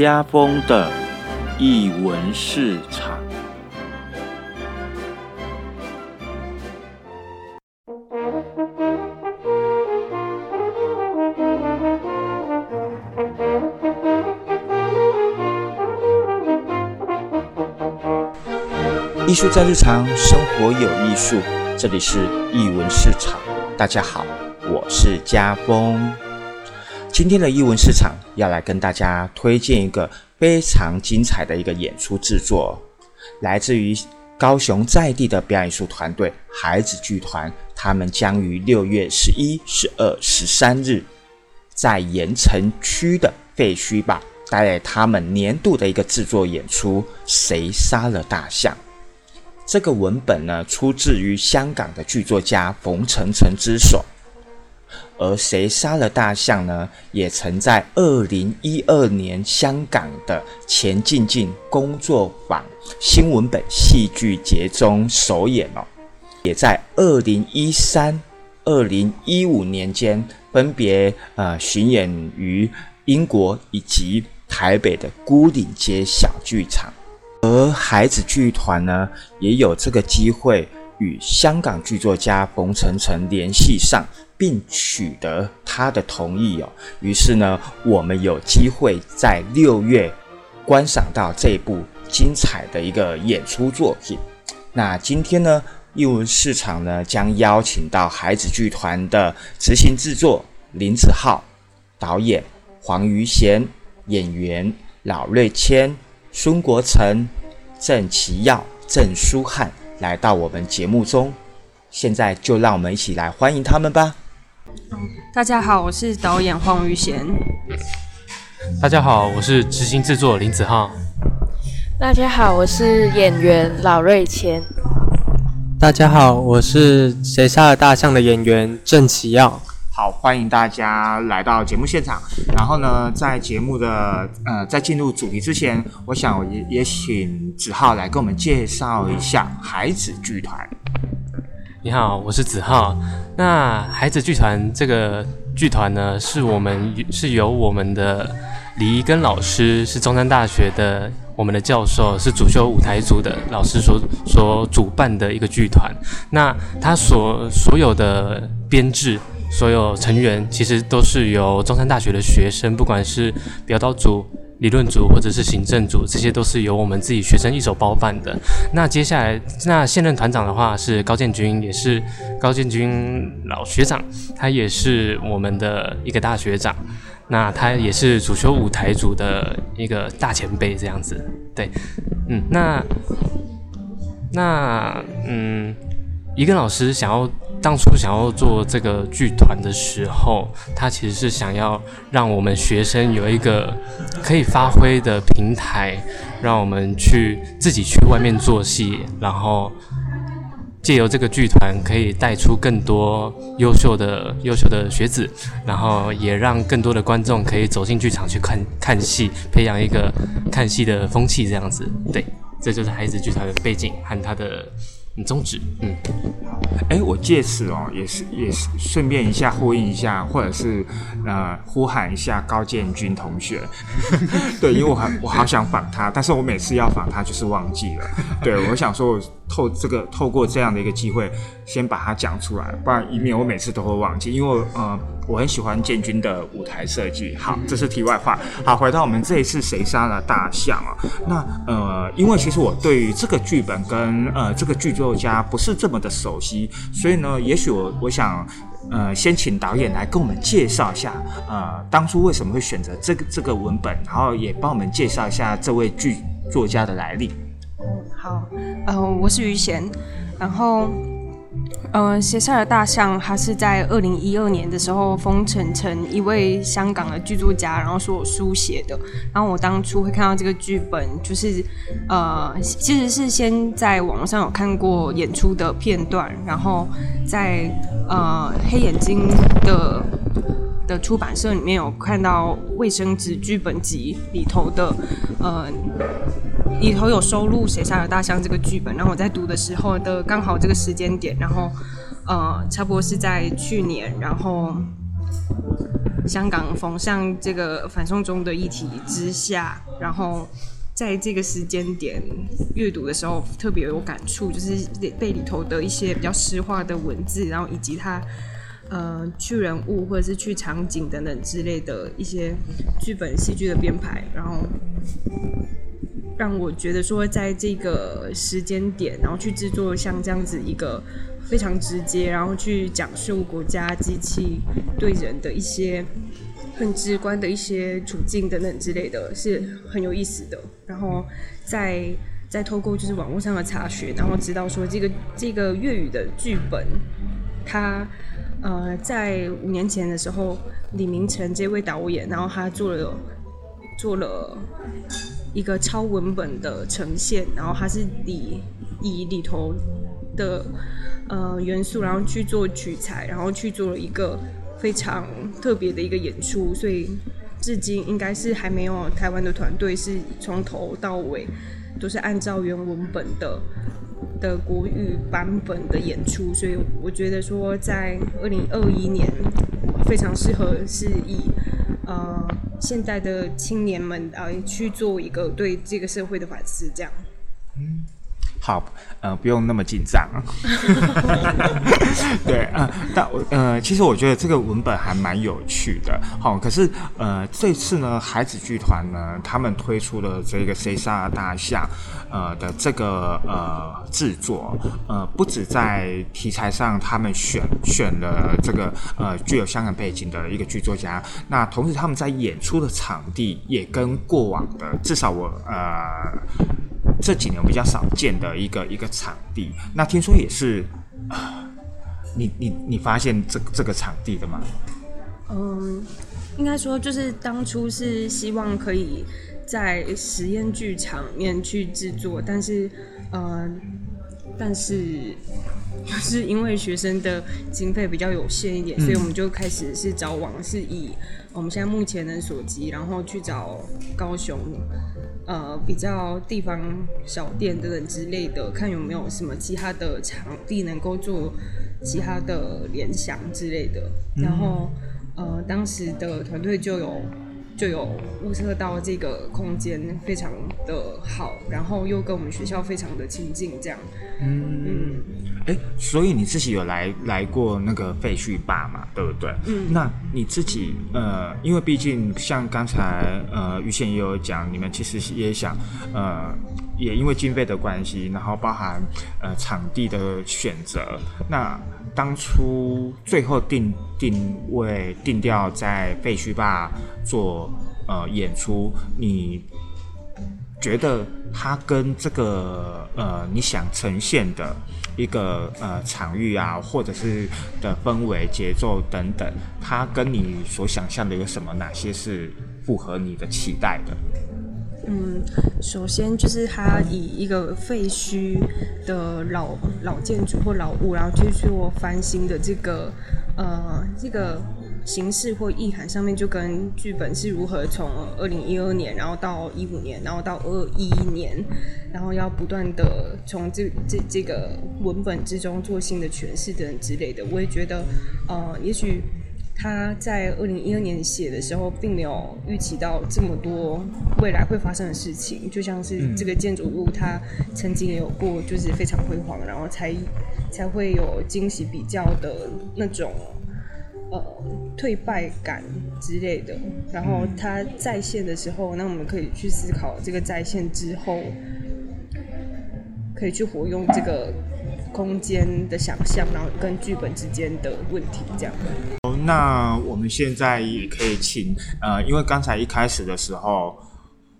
家风的译文市场。艺术在日常，生活有艺术。这里是艺文市场，大家好，我是家风。今天的艺文市场要来跟大家推荐一个非常精彩的一个演出制作，来自于高雄在地的表演艺术团队孩子剧团，他们将于六月十一、十二、十三日在盐城区的废墟吧带来他们年度的一个制作演出《谁杀了大象》。这个文本呢，出自于香港的剧作家冯程程之手，而谁杀了大象呢？也曾在二零一二年香港的钱进进工作坊新闻本戏剧节中首演哦，也在二零一三、二零一五年间分别呃巡演于英国以及台北的孤岭街小剧场。而孩子剧团呢，也有这个机会与香港剧作家冯程程联系上，并取得他的同意哦。于是呢，我们有机会在六月观赏到这部精彩的一个演出作品。那今天呢，艺文市场呢将邀请到孩子剧团的执行制作林子浩、导演黄瑜贤、演员老瑞谦。孙国成、郑其耀、郑书汉来到我们节目中，现在就让我们一起来欢迎他们吧。大家好，我是导演黄宇贤。大家好，我是执行制作林子浩。大家好，我是演员老瑞谦。大家好，我是谁杀了大象的演员郑启耀。好，欢迎大家来到节目现场。然后呢，在节目的呃，在进入主题之前，我想也也请子浩来跟我们介绍一下孩子剧团。你好，我是子浩。那孩子剧团这个剧团呢，是我们是由我们的李一根老师，是中山大学的我们的教授，是主修舞台组的老师所所主办的一个剧团。那他所所有的编制。所有成员其实都是由中山大学的学生，不管是表导组、理论组或者是行政组，这些都是由我们自己学生一手包办的。那接下来，那现任团长的话是高建军，也是高建军老学长，他也是我们的一个大学长。那他也是主修舞台组的一个大前辈，这样子。对，嗯，那那嗯。一个老师想要当初想要做这个剧团的时候，他其实是想要让我们学生有一个可以发挥的平台，让我们去自己去外面做戏，然后借由这个剧团可以带出更多优秀的优秀的学子，然后也让更多的观众可以走进剧场去看看戏，培养一个看戏的风气，这样子。对，这就是孩子剧团的背景和他的。宗旨，嗯，哎，我借此哦，也是也是顺便一下呼应一下，或者是呃呼喊一下高建军同学，对，因为我很我好想访他，但是我每次要访他就是忘记了，对我想说透这个透过这样的一个机会，先把它讲出来，不然以免我每次都会忘记，因为呃。我很喜欢建军的舞台设计。好，这是题外话。好，回到我们这一次谁杀了大象啊？那呃，因为其实我对于这个剧本跟呃这个剧作家不是这么的熟悉，所以呢，也许我我想呃先请导演来跟我们介绍一下呃当初为什么会选择这个这个文本，然后也帮我们介绍一下这位剧作家的来历。嗯，好，呃，我是于贤，然后。呃，写下的大象，他是在二零一二年的时候，封成成一位香港的剧作家，然后所书写的。然后我当初会看到这个剧本，就是呃，其实是先在网上有看过演出的片段，然后在呃黑眼睛的的出版社里面有看到卫生纸剧本集里头的呃。里头有收录《谁杀了大象》这个剧本，然后我在读的时候的刚好这个时间点，然后呃，差不多是在去年，然后香港逢上这个反送中的议题之下，然后在这个时间点阅读的时候特别有感触，就是被里头的一些比较诗化的文字，然后以及它呃去人物或者是去场景等等之类的一些剧本戏剧的编排，然后让我觉得说在这个时间点，然后去制作像这样子一个。非常直接，然后去讲述国家机器对人的一些很直观的一些处境等等之类的，是很有意思的。然后再再透过就是网络上的查询，然后知道说这个这个粤语的剧本，它呃在五年前的时候，李明成这位导演，然后他做了做了一个超文本的呈现，然后它是以以里头的。呃，元素，然后去做取材，然后去做了一个非常特别的一个演出，所以至今应该是还没有台湾的团队是从头到尾都是按照原文本的的国语版本的演出，所以我觉得说在二零二一年非常适合是以呃现代的青年们来去做一个对这个社会的反思，这样。嗯。好，呃，不用那么紧张。对，呃，但呃，其实我觉得这个文本还蛮有趣的。好，可是呃，这次呢，孩子剧团呢，他们推出了这个《C 杀大象》呃的这个呃制作，呃，不止在题材上，他们选选了这个呃具有香港背景的一个剧作家，那同时他们在演出的场地也跟过往的，至少我呃。这几年比较少见的一个一个场地，那听说也是，你你你发现这这个场地的吗？嗯，应该说就是当初是希望可以在实验剧场面去制作，但是呃，但是就是因为学生的经费比较有限一点，所以我们就开始是找网，是以我们现在目前的所及，然后去找高雄。呃，比较地方小店等等之类的，看有没有什么其他的场地能够做其他的联想之类的。然后，呃，当时的团队就有就有物色到这个空间非常的好，然后又跟我们学校非常的亲近，这样。嗯。哎，所以你自己有来来过那个废墟坝嘛？对不对？嗯。那你自己呃，因为毕竟像刚才呃于宪也有讲，你们其实也想呃，也因为经费的关系，然后包含呃场地的选择，那当初最后定定位定调在废墟坝做呃演出，你觉得它跟这个呃你想呈现的？一个呃场域啊，或者是的氛围、节奏等等，它跟你所想象的有什么？哪些是符合你的期待的？嗯，首先就是它以一个废墟的老老建筑或老物，然后去做翻新的这个呃这个。形式或意涵上面就跟剧本是如何从二零一二年，然后到一五年，然后到二一年，然后要不断的从这这这个文本之中做新的诠释等之类的。我也觉得，呃，也许他在二零一二年写的时候，并没有预期到这么多未来会发生的事情。就像是这个建筑物，它曾经也有过就是非常辉煌，然后才才会有惊喜比较的那种。呃，退败感之类的，然后他在线的时候，那我们可以去思考这个在线之后，可以去活用这个空间的想象，然后跟剧本之间的问题这样。哦，那我们现在也可以请呃，因为刚才一开始的时候，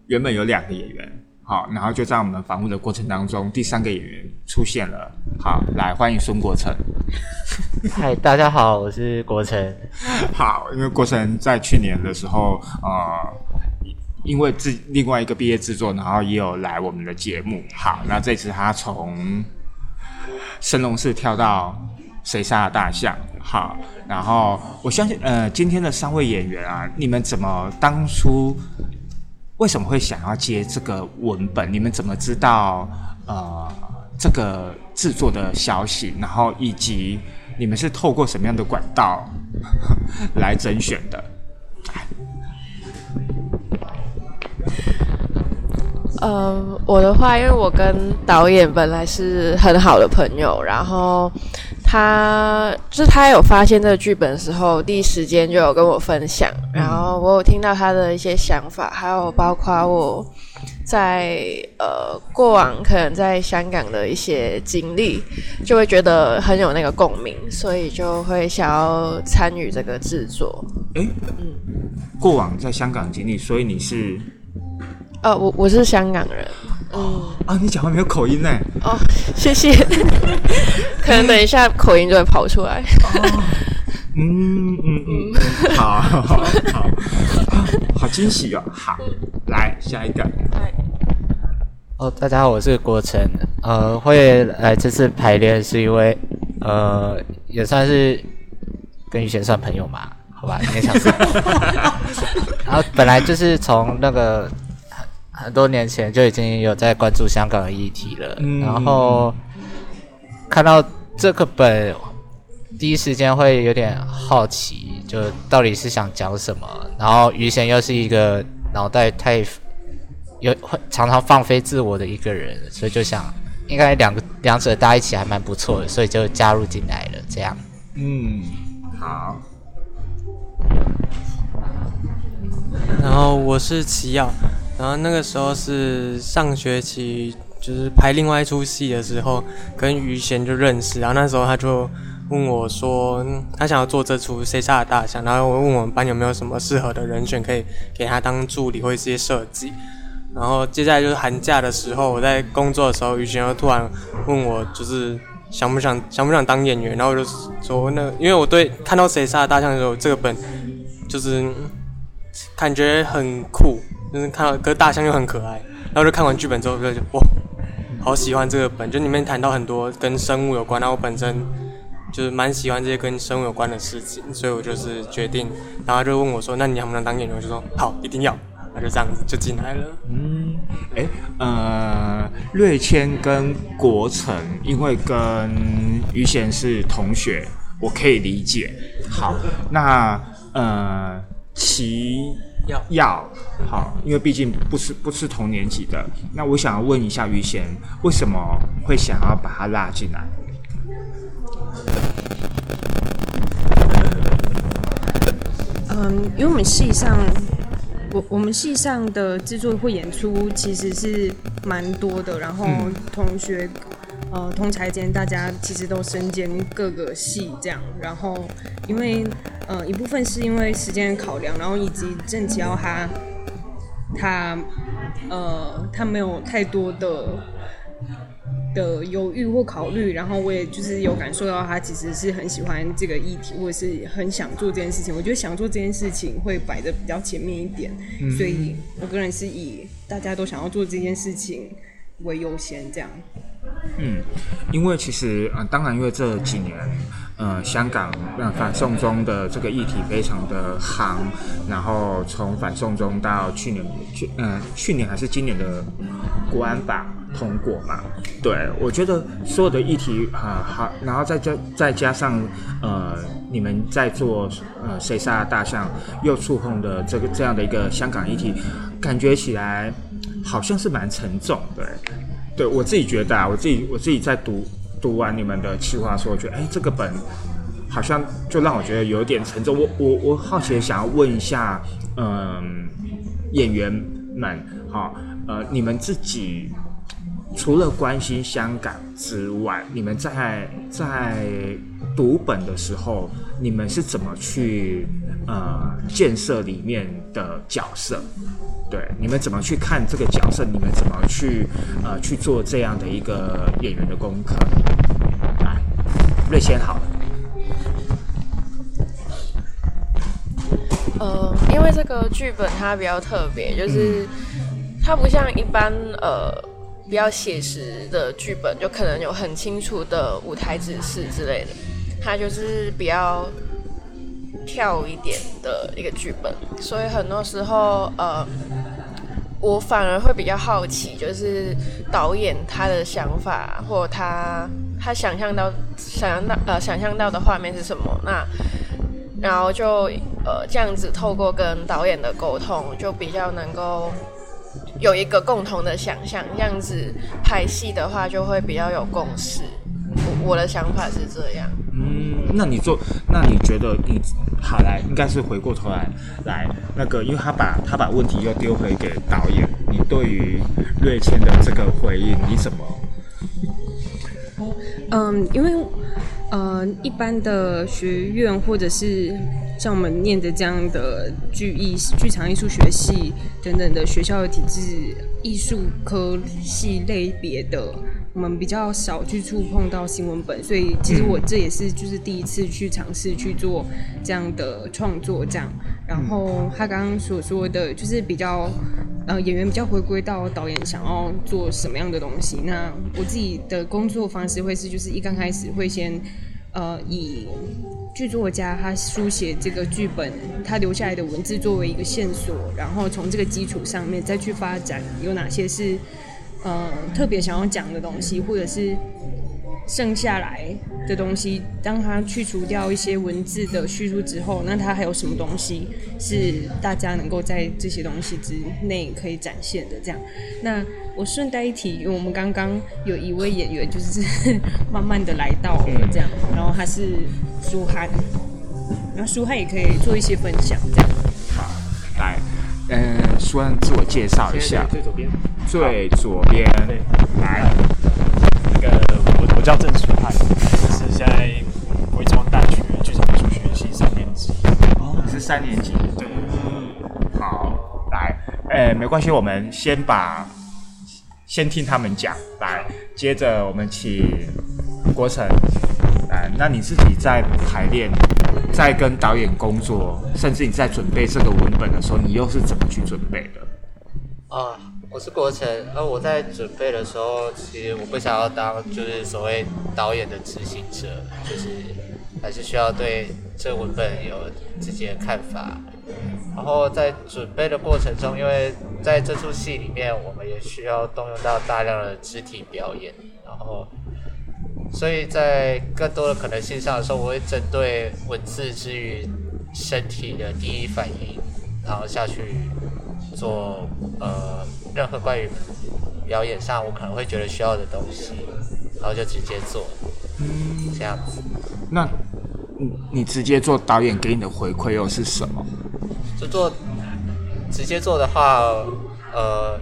原本有两个演员。好，然后就在我们访问的过程当中，第三个演员出现了。好，来欢迎孙国成。嗨，大家好，我是国成。好，因为国成在去年的时候，呃，因为自另外一个毕业制作，然后也有来我们的节目。好，那这次他从神龙寺跳到谁杀了大象？好，然后我相信，呃，今天的三位演员啊，你们怎么当初？为什么会想要接这个文本？你们怎么知道呃这个制作的消息，然后以及你们是透过什么样的管道来甄选的？嗯，我的话，因为我跟导演本来是很好的朋友，然后他就是他有发现这个剧本的时候，第一时间就有跟我分享，然后我有听到他的一些想法，还有包括我。在呃过往可能在香港的一些经历，就会觉得很有那个共鸣，所以就会想要参与这个制作。哎，过往在香港的经历，所以你是呃，我我是香港人，哦，啊，你讲话没有口音呢。哦，谢谢，可能等一下口音就会跑出来。嗯嗯嗯，好好好，好惊喜哦。好，来下一个。哦，大家好，我是国成。呃，会来这次排练是因为，呃，也算是跟于贤算朋友嘛，好吧，勉强是。然 后本来就是从那个很很多年前就已经有在关注香港的议题了，然后看到这个本，第一时间会有点好奇，就到底是想讲什么。然后于贤又是一个脑袋太。有会常常放飞自我的一个人，所以就想应该两个两者搭一起还蛮不错的，所以就加入进来了。这样，嗯，好。然后我是齐耀，然后那个时候是上学期，就是拍另外一出戏的时候，跟于贤就认识。然后那时候他就问我说，他想要做这出《谁杀了大象》，然后我问我们班有没有什么适合的人选可以给他当助理或者一些设计。然后接下来就是寒假的时候，我在工作的时候，于贤又突然问我，就是想不想想不想当演员，然后我就说那因为我对看到谁杀了大象的时候，这个本就是感觉很酷，就是看到个大象又很可爱，然后就看完剧本之后就哇，好喜欢这个本，就里面谈到很多跟生物有关，然后我本身就是蛮喜欢这些跟生物有关的事情，所以我就是决定，然后就问我说，那你能不能当演员？我就说好，一定要。那就这样子就进来了。嗯，哎，呃，瑞谦跟国成，因为跟于贤是同学，我可以理解。好，那呃，齐耀耀，好，因为毕竟不是不是同年级的。那我想要问一下于贤，为什么会想要把他拉进来？嗯，因为我们系上。我我们系上的制作会演出其实是蛮多的，然后同学呃同才间大家其实都身兼各个系这样，然后因为呃一部分是因为时间考量，然后以及郑启耀他他呃他没有太多的。的犹豫或考虑，然后我也就是有感受到他其实是很喜欢这个议题，或者是很想做这件事情。我觉得想做这件事情会摆的比较前面一点，所以我个人是以大家都想要做这件事情为优先这样。嗯，因为其实呃，当然因为这几年呃，香港呃反送中的这个议题非常的夯，然后从反送中到去年去嗯去年还是今年的国安法。通过嘛？对，我觉得所有的议题啊，好，然后再加再加上呃，你们在做呃谁杀大象又触碰的这个这样的一个香港议题，感觉起来好像是蛮沉重，对，对我自己觉得啊，我自己我自己在读读完你们的企划书，我觉得哎，这个本好像就让我觉得有点沉重。我我我好奇想要问一下，嗯，演员们，好，呃，你们自己。除了关心香港之外，你们在在读本的时候，你们是怎么去呃建设里面的角色？对，你们怎么去看这个角色？你们怎么去呃去做这样的一个演员的功课？来，瑞先好了。呃，因为这个剧本它比较特别，就是它不像一般呃。比较写实的剧本，就可能有很清楚的舞台指示之类的。它就是比较跳一点的一个剧本，所以很多时候，呃，我反而会比较好奇，就是导演他的想法，或他他想象到想象到呃想象到的画面是什么。那然后就呃这样子透过跟导演的沟通，就比较能够。有一个共同的想象，这样子拍戏的话就会比较有共识。我我的想法是这样。嗯，那你做，那你觉得你好来，应该是回过头来来那个，因为他把他把问题又丢回给导演，你对于瑞谦的这个回应，你怎么？嗯，因为呃，一般的学院或者是像我们念的这样的剧艺、剧场艺术学系等等的学校的体制，艺术科系类别的。我们比较少去触碰到新闻本，所以其实我这也是就是第一次去尝试去做这样的创作，这样。然后他刚刚所说的，就是比较呃演员比较回归到导演想要做什么样的东西。那我自己的工作方式会是，就是一刚开始会先呃以剧作家他书写这个剧本他留下来的文字作为一个线索，然后从这个基础上面再去发展有哪些是。呃，特别想要讲的东西，或者是剩下来的东西，当他去除掉一些文字的叙述之后，那他还有什么东西是大家能够在这些东西之内可以展现的？这样，那我顺带一提，因为我们刚刚有一位演员就是慢慢的来到了这样，然后他是舒汉，那舒汉也可以做一些分享，这样。好，来，嗯，舒汉自我介绍一下。最左边。最左边，来，那个我我叫郑书汉，是现在贵州大学剧场艺术学系三年级。哦，你是三年级？对。好，来，哎，没关系，我们先把先听他们讲，来，接着我们请郭成，来，那你自己在排练，在跟导演工作，甚至你在准备这个文本的时候，你又是怎么去准备的？啊。我是国成，而我在准备的时候，其实我不想要当就是所谓导演的执行者，就是还是需要对这文本有自己的看法。然后在准备的过程中，因为在这出戏里面，我们也需要动用到大量的肢体表演，然后所以在更多的可能性上的时候，我会针对文字之于身体的第一反应，然后下去做呃。任何关于表演上我可能会觉得需要的东西，然后就直接做，这样子。那，你你直接做导演给你的回馈又是什么？就做直接做的话，呃，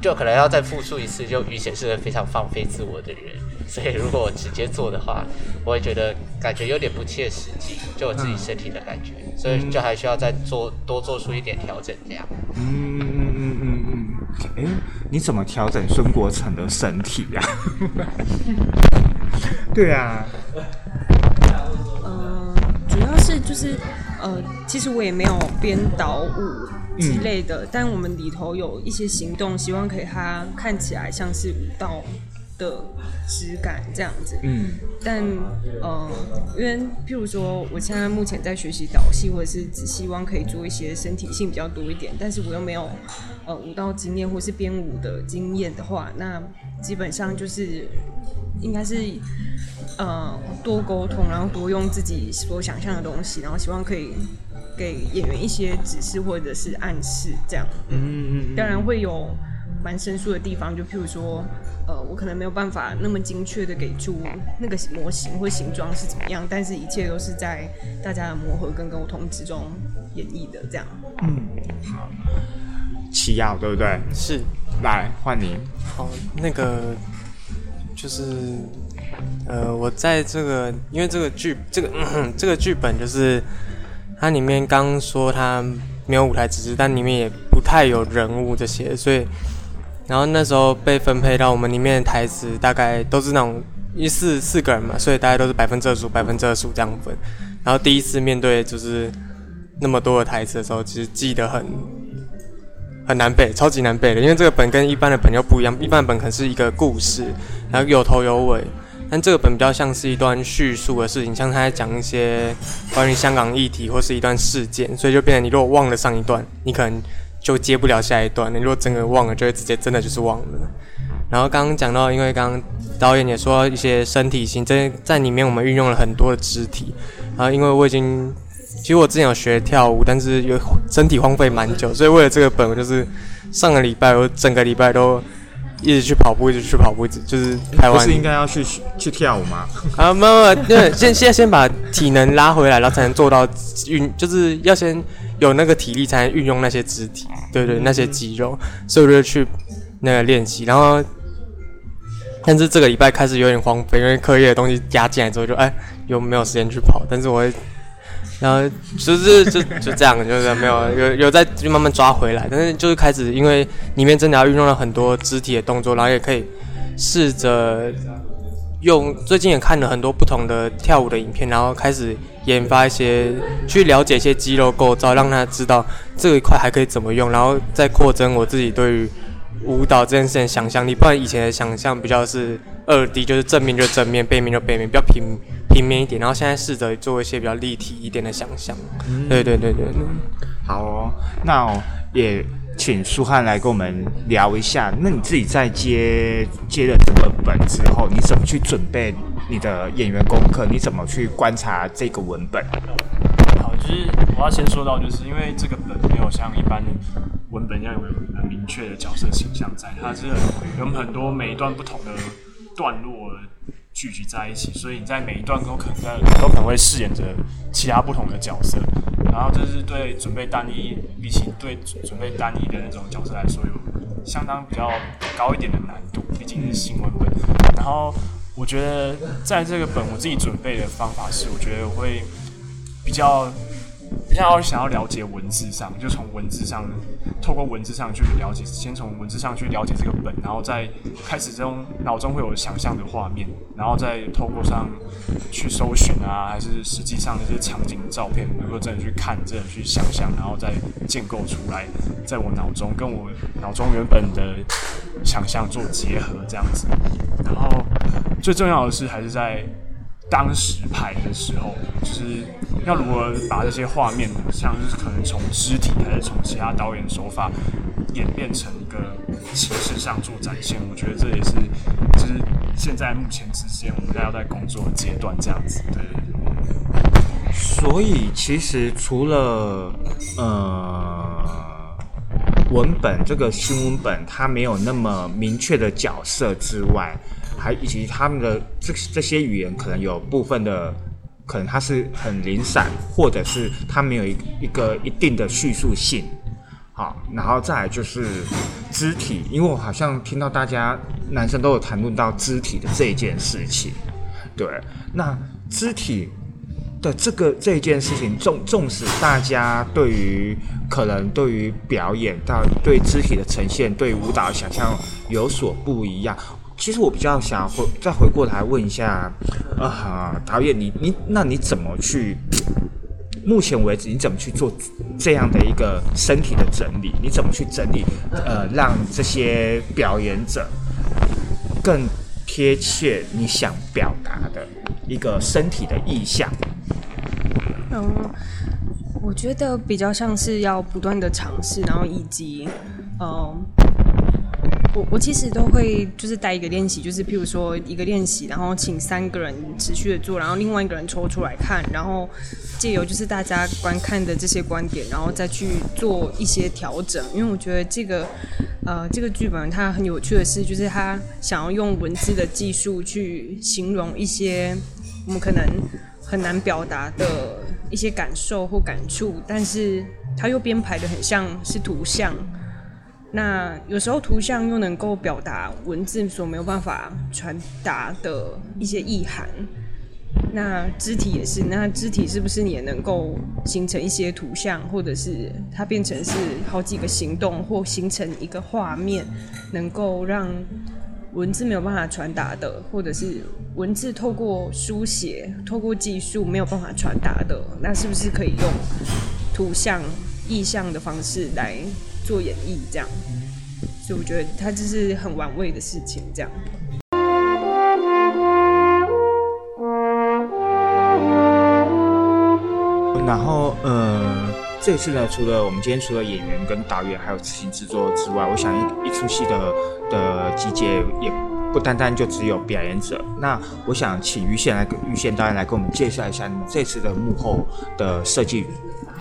就可能要再复述一次。就于显是个非常放飞自我的人，所以如果我直接做的话，我会觉得感觉有点不切实际，就我自己身体的感觉，所以就还需要再做多做出一点调整，这样。嗯。哎，你怎么调整孙国成的身体呀？对啊，嗯，主要是就是呃，其实我也没有编导舞之类的，但我们里头有一些行动，希望可以他看起来像是舞蹈。的质感这样子，嗯，但呃，因为譬如说，我现在目前在学习导戏，或者是只希望可以做一些身体性比较多一点，但是我又没有呃舞蹈经验或是编舞的经验的话，那基本上就是应该是呃多沟通，然后多用自己所想象的东西，然后希望可以给演员一些指示或者是暗示，这样，嗯嗯嗯，当然会有蛮生疏的地方，就譬如说。呃，我可能没有办法那么精确的给出那个模型或形状是怎么样，但是一切都是在大家的磨合跟沟通之中演绎的，这样。嗯，好，奇耀对不对？是，来换你。好，那个就是呃，我在这个因为这个剧这个这个剧本就是它里面刚说它没有舞台指示，但里面也不太有人物这些，所以。然后那时候被分配到我们里面的台词，大概都是那种一四四个人嘛，所以大概都是百分之二十五、百分之二十五这样分。然后第一次面对就是那么多的台词的时候，其实记得很很难背，超级难背的，因为这个本跟一般的本又不一样。一般的本可能是一个故事，然后有头有尾，但这个本比较像是一段叙述的事情，像他在讲一些关于香港议题或是一段事件，所以就变成你如果忘了上一段，你可能。就接不了下一段。你如果真的忘了，就会直接真的就是忘了。然后刚刚讲到，因为刚刚导演也说一些身体性，在在里面我们运用了很多的肢体。然后因为我已经，其实我之前有学跳舞，但是有身体荒废蛮久，所以为了这个本，我就是上个礼拜我整个礼拜都一直去跑步，一直去跑步，就是拍完不是应该要去去跳舞吗？啊，没有没有，对，先现在先把体能拉回来，然后才能做到运，就是要先有那个体力，才能运用那些肢体，对对，那些肌肉，所以我就去那个练习，然后，但是这个礼拜开始有点荒废，因为课业的东西加进来之后，就哎，又没有时间去跑，但是我会，然后就是就就这样，就是没有有有在就慢慢抓回来，但是就是开始，因为里面真的要运用了很多肢体的动作，然后也可以试着。用最近也看了很多不同的跳舞的影片，然后开始研发一些，去了解一些肌肉构造，让他知道这一块还可以怎么用，然后再扩增我自己对于舞蹈这件事情想象力。不然以前的想象比较是二 D，就是正面就正面，背面就背面，比较平平面一点。然后现在试着做一些比较立体一点的想象。对对对对对。好哦，那也。请苏汉来跟我们聊一下，那你自己在接接了这个本之后，你怎么去准备你的演员功课？你怎么去观察这个文本？好，就是我要先说到，就是因为这个本没有像一般文本一样有很明确的角色形象在，它是有很多每一段不同的段落。聚集在一起，所以你在每一段都可能在都可能会饰演着其他不同的角色，然后这是对准备单一比起对准备单一的那种角色来说，有相当比较高一点的难度，毕竟是新文本。然后我觉得在这个本我自己准备的方法是，我觉得我会比较。比较想要了解文字上，就从文字上，透过文字上去了解，先从文字上去了解这个本，然后再开始这种脑中会有想象的画面，然后再透过上去搜寻啊，还是实际上那些场景照片，能够真的去看，真的去想象，然后再建构出来，在我脑中跟我脑中原本的想象做结合，这样子。然后最重要的是，还是在。当时拍的时候，就是要如何把这些画面，像是可能从肢体还是从其他导演手法演变成一个形式上做展现，我觉得这也是就是现在目前之间我们大家在工作阶段这样子。对。所以其实除了呃文本这个新文本它没有那么明确的角色之外。还以及他们的这这些语言可能有部分的，可能它是很零散，或者是它没有一一个一定的叙述性。好，然后再来就是肢体，因为我好像听到大家男生都有谈论到肢体的这件事情。对，那肢体的这个这件事情，纵纵使大家对于可能对于表演到对肢体的呈现，对舞蹈想象有所不一样。其实我比较想回再回过来问一下，啊，导演，你你那你怎么去？目前为止你怎么去做这样的一个身体的整理？你怎么去整理？呃，让这些表演者更贴切你想表达的一个身体的意象？嗯，我觉得比较像是要不断的尝试，然后以及，嗯。我我其实都会就是带一个练习，就是譬如说一个练习，然后请三个人持续的做，然后另外一个人抽出来看，然后借由就是大家观看的这些观点，然后再去做一些调整。因为我觉得这个呃这个剧本它很有趣的是，就是它想要用文字的技术去形容一些我们可能很难表达的一些感受或感触，但是它又编排的很像是图像。那有时候图像又能够表达文字所没有办法传达的一些意涵，那肢体也是，那肢体是不是也能够形成一些图像，或者是它变成是好几个行动，或形成一个画面，能够让文字没有办法传达的，或者是文字透过书写、透过技术没有办法传达的，那是不是可以用图像、意象的方式来？做演绎这样，所以我觉得他这是很玩味的事情。这样，然后呃，这次呢，除了我们今天除了演员跟导演还有执行制作之外，我想一一出戏的的集结也不单单就只有表演者。那我想请于宪来，于宪导演来跟我们介绍一下你们这次的幕后的设计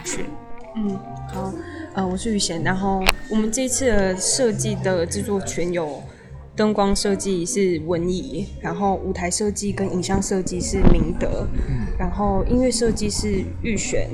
群。嗯，好。呃，我是雨贤。然后我们这次的设计的制作权有灯光设计是文怡，然后舞台设计跟影像设计是明德，然后音乐设计是玉璇，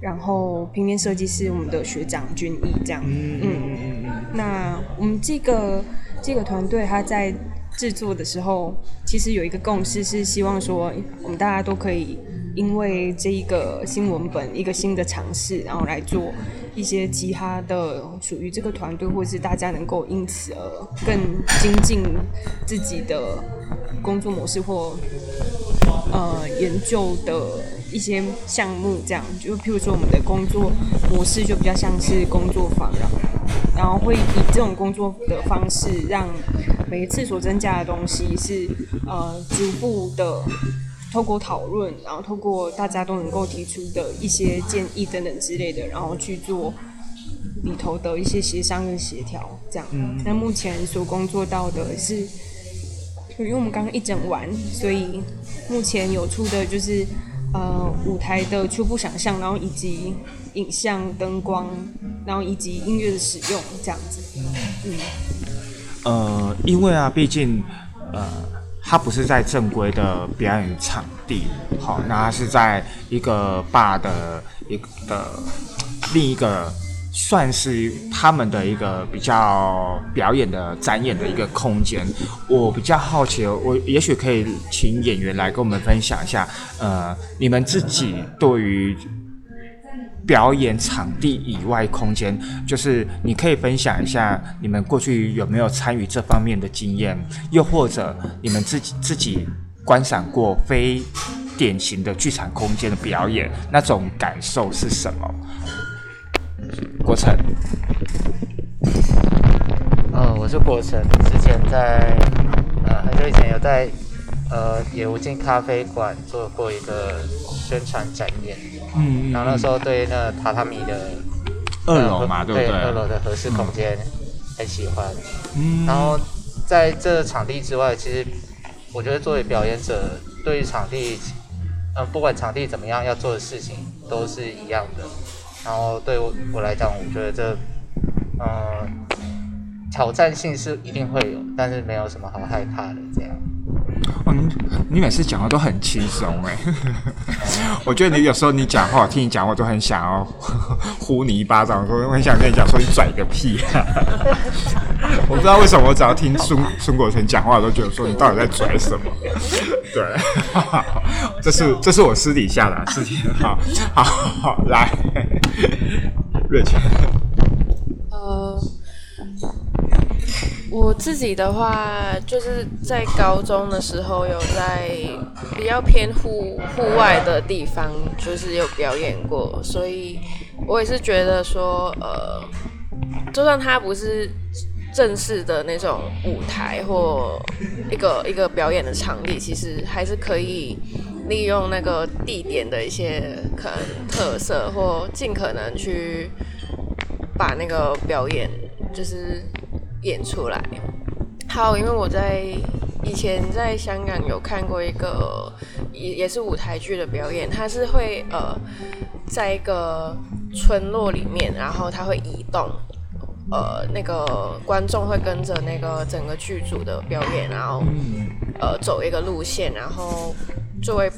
然后平面设计是我们的学长君毅这样。嗯嗯嗯嗯。那我们这个这个团队他在制作的时候，其实有一个共识是希望说，我们大家都可以因为这一个新文本一个新的尝试，然后来做一些其他的属于这个团队，或是大家能够因此而更精进自己的工作模式或呃研究的一些项目，这样就譬如说我们的工作模式就比较像是工作坊，了然后会以这种工作的方式，让每一次所增加的东西是呃逐步的透过讨论，然后透过大家都能够提出的一些建议等等之类的，然后去做里头的一些协商跟协调，这样。那目前所工作到的是，因为我们刚刚一整完，所以目前有出的就是呃舞台的初步想象，然后以及影像、灯光，然后以及音乐的使用这样子。嗯，呃，因为啊，毕竟呃，它不是在正规的表演场地，好，那它是在一个坝的一个的另一个，算是他们的一个比较表演的展演的一个空间。我比较好奇，我也许可以请演员来跟我们分享一下，呃，你们自己对于表演场地以外空间，就是你可以分享一下你们过去有没有参与这方面的经验，又或者你们自己自己观赏过非典型的剧场空间的表演，那种感受是什么？国成，呃，我是国成，之前在呃很久以前有在呃野无尽咖啡馆做过一个宣传展演，嗯然后那时候对那榻榻米的二楼对不对？二楼的合适空间很喜欢。嗯然后在这场地之外，其实我觉得作为表演者，对于场地，嗯、不管场地怎么样，要做的事情都是一样的。然后对我我来讲，我觉得这，嗯、挑战性是一定会有，但是没有什么好害怕的这样。你你每次讲话都很轻松哎，我觉得你有时候你讲话，我听你讲话都很想要呼你一巴掌，我很想跟你讲说你拽个屁、啊。我不知道为什么，我只要听孙孙国成讲话，我都觉得说你到底在拽什么？对，这是这是我私底下的事情。好，好，好，来，瑞全，呃，我自己的话，就是在高中的时候有在比较偏户户外的地方，就是有表演过，所以我也是觉得说，呃，就算它不是正式的那种舞台或一个一个表演的场地，其实还是可以利用那个地点的一些可能特色，或尽可能去把那个表演就是演出来。还有，因为我在以前在香港有看过一个也也是舞台剧的表演，它是会呃在一个村落里面，然后它会移动。呃，那个观众会跟着那个整个剧组的表演，然后呃走一个路线，然后就会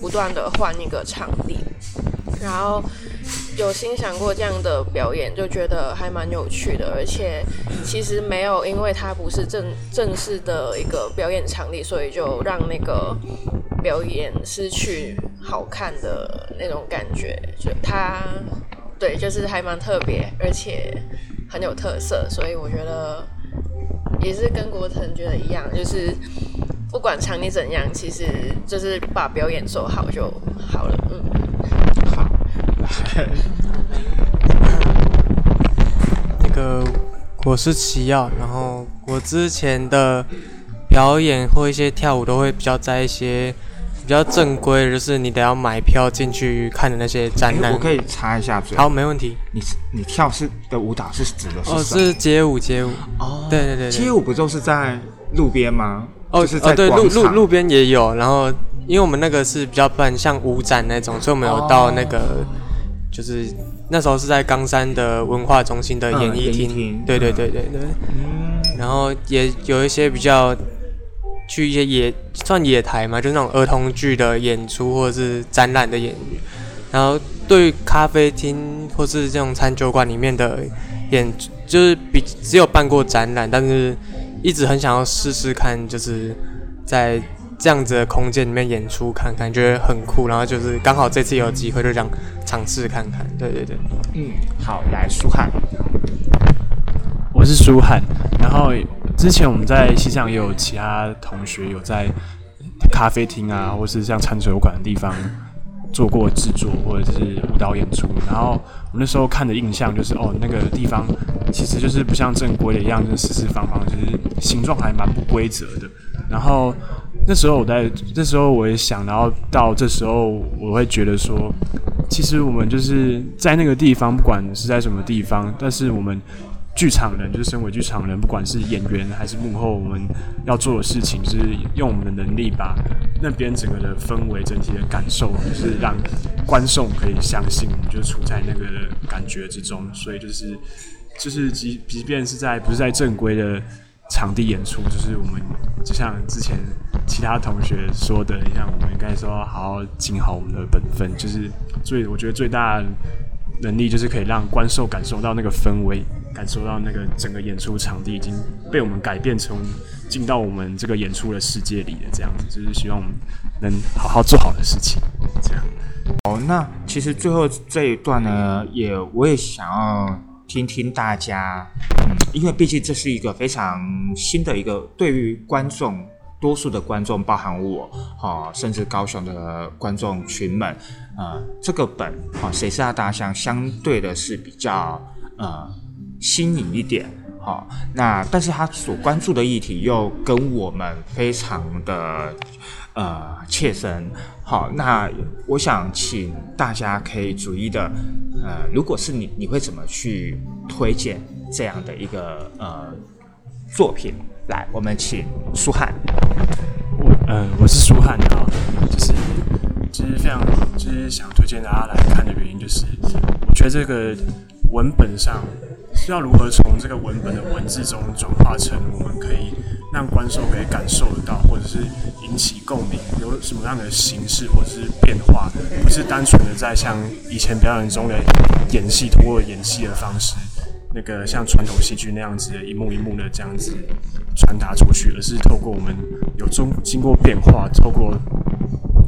不断的换一个场地，然后有欣赏过这样的表演，就觉得还蛮有趣的，而且其实没有因为它不是正正式的一个表演场地，所以就让那个表演失去好看的那种感觉，就它对，就是还蛮特别，而且很有特色，所以我觉得也是跟国腾觉得一样，就是不管场地怎样，其实就是把表演做好就好了。嗯，那个我是奇耀，然后我之前的表演或一些跳舞都会比较在一些比较正规的，就是你得要买票进去看的那些展览。我可以插一下嘴。好，没问题。你你跳是的舞蹈是指的是哦？是街舞，街舞。哦对对对对街舞不就是在路边吗？哦，就是在哦，对，路广场路路边也有，然后因为我们那个是比较办像舞展那种，所以我们有到那个、就是那时候是在冈山的文化中心的嗯演艺厅，对对对对对对。然后也有一些比较去一些野算野台嘛，就是那种儿童剧的演出或者是展览的演员。然后对咖啡厅或是这种餐酒馆里面的演，就是比只有办过展览，但是一直很想要试试看，就是在这样子的空间里面演出看看，觉得很酷。然后就是刚好这次有机会，就这样尝试看看。对对对。嗯，好，来舒汉，我是舒汉，然后之前我们在西藏也有其他同学有在咖啡厅啊，或是像餐酒馆的地方做过制作或者是舞蹈演出，然后我那时候看的印象就是，哦，那个地方其实就是不像正规的一样，就是四四方方，就是形状还蛮不规则的。然后那时候我在那时候我也想，然后到这时候我会觉得说，其实我们就是在那个地方，不管是在什么地方，但是我们剧场人，就是身为剧场人，不管是演员还是幕后，我们要做的事情，就是用我们的能力把那边整个的氛围、整体的感受，就是让观众可以相信，就处在那个感觉之中。所以就是就是即即便是在不是在正规的场地演出，就是我们就像之前其他同学说的一样，我们应该说好好尽好我们的本分，就是最我觉得最大的能力就是可以让观众感受到那个氛围，感受到那个整个演出场地已经被我们改变成进到我们这个演出的世界里的这样子，就是希望我们能好好做好的事情，这样。哦，那其实最后这一段呢，也我也想要听听大家，嗯，因为毕竟这是一个非常新的一个对于观众。多数的观众，包含我，哈、甚至高雄的观众群们，呃，这个本，哈、谁是他大象，相对的是比较呃新颖一点，好、那但是他所关注的议题又跟我们非常的呃切身，好，那我想请大家可以逐一的，呃，如果是你，你会怎么去推荐这样的一个呃作品？来，我们请舒汉。我呃，我是舒汉啊，就是就是非常就是想推荐大家来看的原因，就是我觉得这个文本上要如何从这个文本的文字中转化成我们可以让观众可以感受得到，或者是引起共鸣，有什么样的形式或者是变化，不是单纯的在像以前表演中的演戏，通过演戏的方式。那个像传统戏剧那样子的一幕一幕的这样子传达出去，而是透过我们有中经过变化，透过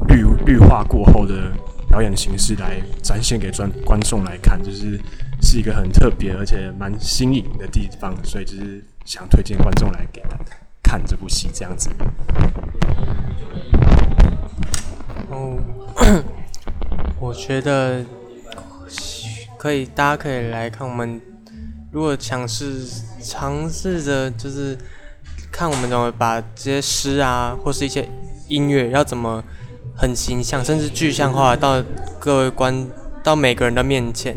绿绿化过后的表演形式来展现给观观众来看，就是是一个很特别而且蛮新颖的地方，所以就是想推荐观众来给看这部戏这样子。哦，我觉得可以，大家可以来看我们。如果尝试尝试着就是看我们怎么把这些诗啊，或是一些音乐要怎么很形象，甚至具象化到各位观到每个人的面前，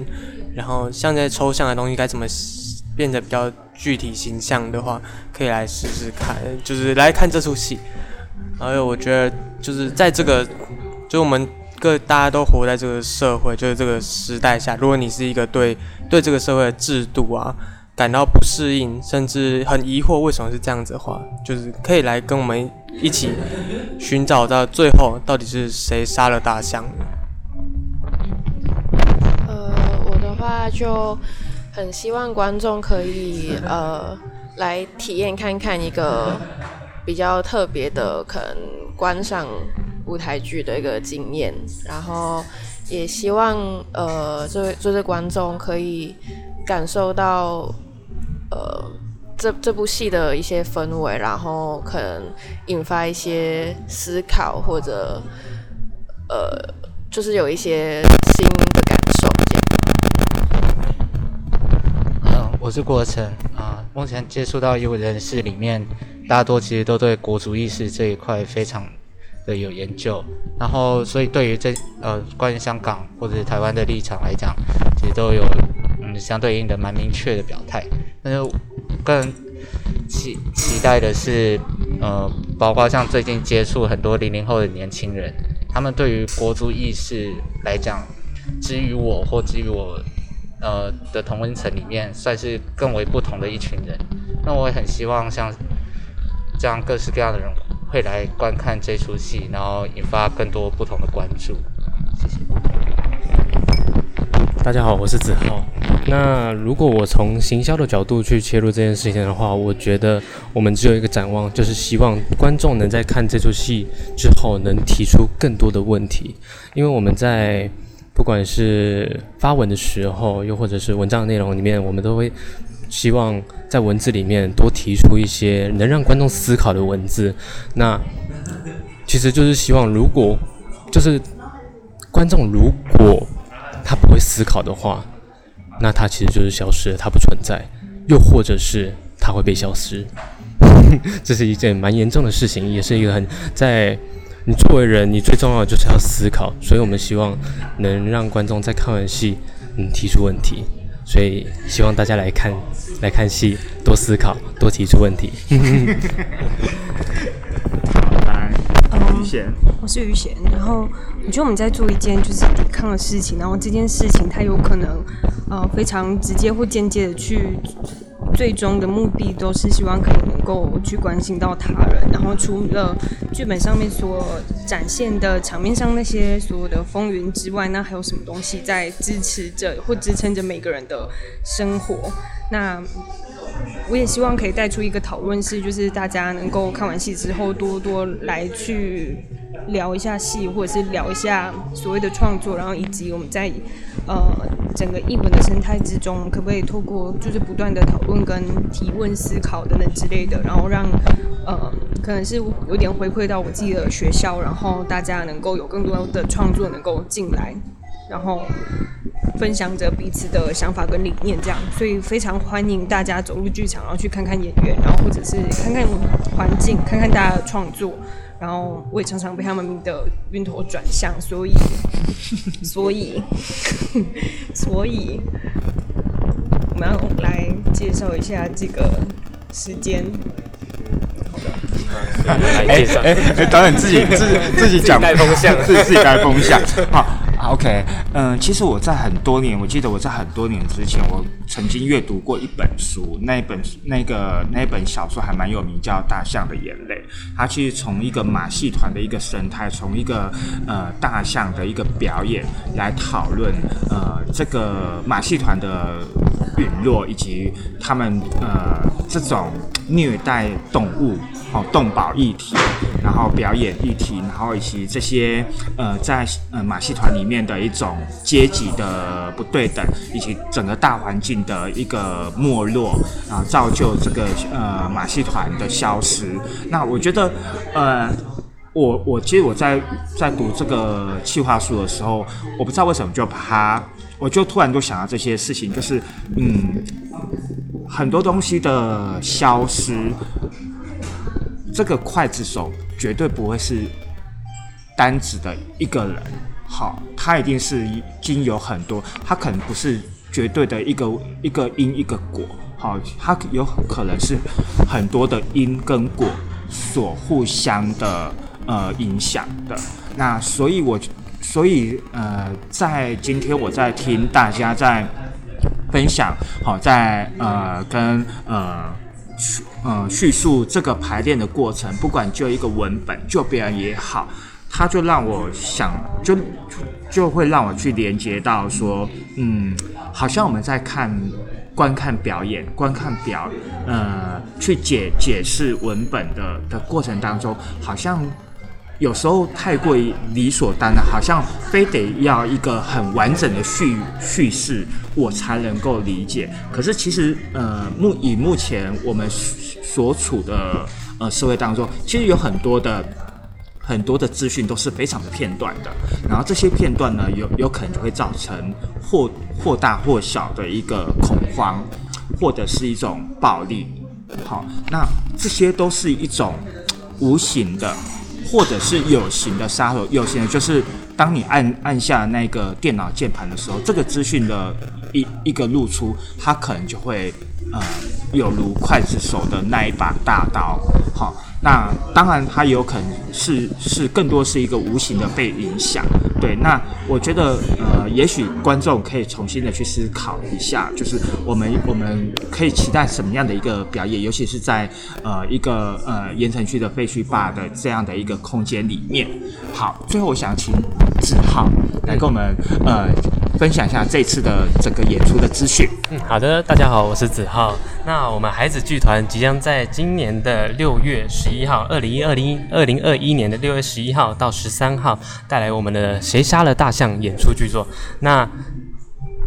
然后像这些抽象的东西该怎么变得比较具体形象的话，可以来试试看，就是来看这出戏。还有我觉得就是在这个，就我们。各大家都活在这个社会，就是这个时代下。如果你是一个对对这个社会的制度啊感到不适应，甚至很疑惑为什么是这样子的话，就是可以来跟我们一起寻找到最后到底是谁杀了大象。他就很希望观众可以呃 来体验看看一个比较特别的可能观赏。舞台剧的一个经验，然后也希望呃，这位就是观众可以感受到呃这这部戏的一些氛围，然后可能引发一些思考，或者呃，就是有一些新的感受。嗯，我是郭成啊，目前接触到业务人士里面，大多其实都对国族意识这一块非常。的有研究，然后所以对于这呃关于香港或者台湾的立场来讲，其实都有嗯相对应的蛮明确的表态。但是更期期待的是，呃，包括像最近接触很多零零后的年轻人，他们对于国族意识来讲，至于我或至于我呃的同温层里面，算是更为不同的一群人。那我也很希望像这样各式各样的人会来观看这出戏，然后引发更多不同的关注。谢谢。大家好，我是子浩。那如果我从行销的角度去切入这件事情的话，我觉得我们只有一个展望，就是希望观众能在看这出戏之后，能提出更多的问题。因为我们在不管是发文的时候，又或者是文章内容里面，我们都会希望在文字里面多提出一些能让观众思考的文字。那其实就是希望，如果就是观众如果他不会思考的话，那他其实就是消失了，他不存在，又或者是他会被消失，这是一件蛮严重的事情，也是一个很在你作为人，你最重要的就是要思考，所以我们希望能让观众在看完戏，嗯，提出问题，所以希望大家来看来看戏，多思考，多提出问题。贤，我是于贤，然后我觉得我们在做一件就是抵抗的事情，然后这件事情它有可能呃非常直接或间接的去，最终的目的都是希望可以能够去关心到他人，然后除了剧本上面所展现的场面上那些所有的风云之外，那还有什么东西在支持着或支撑着每个人的生活？那我也希望可以带出一个讨论，是就是大家能够看完戏之后多多来去聊一下戏，或者是聊一下所谓的创作，然后以及我们在呃整个译文的生态之中，可不可以透过就是不断的讨论跟提问、思考等等之类的，然后让呃可能是有点回馈到我自己的学校，然后大家能够有更多的创作能够进来，然后。分享着彼此的想法跟理念，这样，所以非常欢迎大家走入剧场，然后去看看演员，然后或者是看看环境，看看大家的创作。然后我也常常被他们的晕头转向，所以，所以，所以，我们要来介绍一下这个时间。来介绍。哎哎，导演自己自自己讲风向自己自己带风向。好，OK，嗯，其实我在很多年，我记得我在很多年之前，我曾经阅读过一本书，那一本那个那本小说还蛮有名，叫《大象的眼泪》。它其实从一个马戏团的一个生态，从一个呃大象的一个表演来讨论呃这个马戏团的陨落，以及他们呃这种虐待动物哦动保议题，然后表演议题，然后以及这些呃在呃马戏团里面的一种阶级的不对等，以及整个大环境的一个没落啊，造就这个呃马戏团的消失。那我觉得呃。我我其实我在在读这个企划书的时候，我不知道为什么就把它，我就突然就想到这些事情，就是嗯，很多东西的消失，这个刽子手绝对不会是单指的一个人，好，他一定是经由很多，他可能不是绝对的一个一个因一个果，好，他有可能是很多的因跟果所互相的呃影响的。那所以我，所以呃，在今天我在听大家在分享，好，在呃跟呃。呃叙述这个排练的过程，不管就一个文本，就表演也好，它就让我想，就就会让我去连接到说，嗯，好像我们在看观看表演、观看表，呃，去解解释文本的的过程当中，好像有时候太过于理所当然，好像非得要一个很完整的叙叙事，我才能够理解。可是其实，呃，目以目前我们所处的呃社会当中，其实有很多的很多的资讯都是非常的片段的，然后这些片段呢，有有可能就会造成或或大或小的一个恐慌，或者是一种暴力。好，那这些都是一种无形的。或者是有形的杀手，有形的就是当你按按下那个电脑键盘的时候，这个资讯的一一个露出，它可能就会呃有如刽子手的那一把大刀，好。那当然，它有可能是是更多是一个无形的被影响。对，那我觉得呃，也许观众可以重新的去思考一下，就是我们我们可以期待什么样的一个表演，尤其是在呃一个呃盐城区的废墟坝的这样的一个空间里面。好，最后我想请子浩来跟我们呃分享一下这次的整个演出的资讯。嗯，好的，大家好，我是子浩。那我们孩子剧团即将在今年的六月十一号，二零一二零二零二一年的六月十一号到十三号，带来我们的《谁杀了大象》演出剧作。那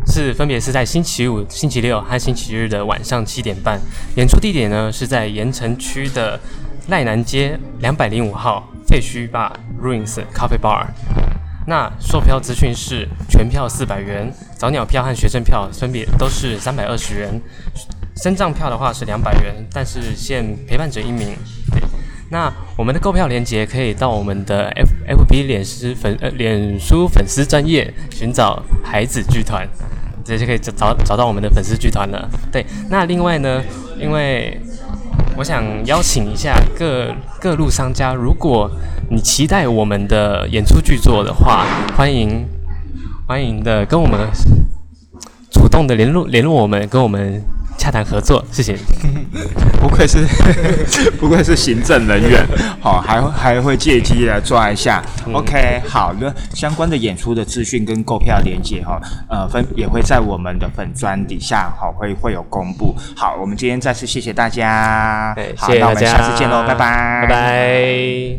是分别是在星期五、星期六和星期日的晚上七点半。演出地点呢是在盐城区的赖南街两百零五号废墟吧 Ruins Coffee Bar。那售票资讯是全票四百元，早鸟票和学生票分别都是三百二十元，升帐票的话是两百元，但是限陪伴者一名。那我们的购票链接可以到我们的 F F B 脸书粉呃脸书粉丝专业寻找孩子剧团，直接就可以找找找到我们的粉丝剧团了。对，那另外呢，因为我想邀请一下各各路商家，如果你期待我们的演出剧作的话，欢迎欢迎的跟我们主动的联络联络我们，跟我们洽谈合作，谢谢。不愧是 不愧是行政人员，好，还还会借机来抓一下。OK，好的，相关的演出的资讯跟购票链接哈，呃，分也会在我们的粉砖底下好会会有公布。好，我们今天再次谢谢大家，好，谢谢，那我们下次见喽，拜拜，拜拜。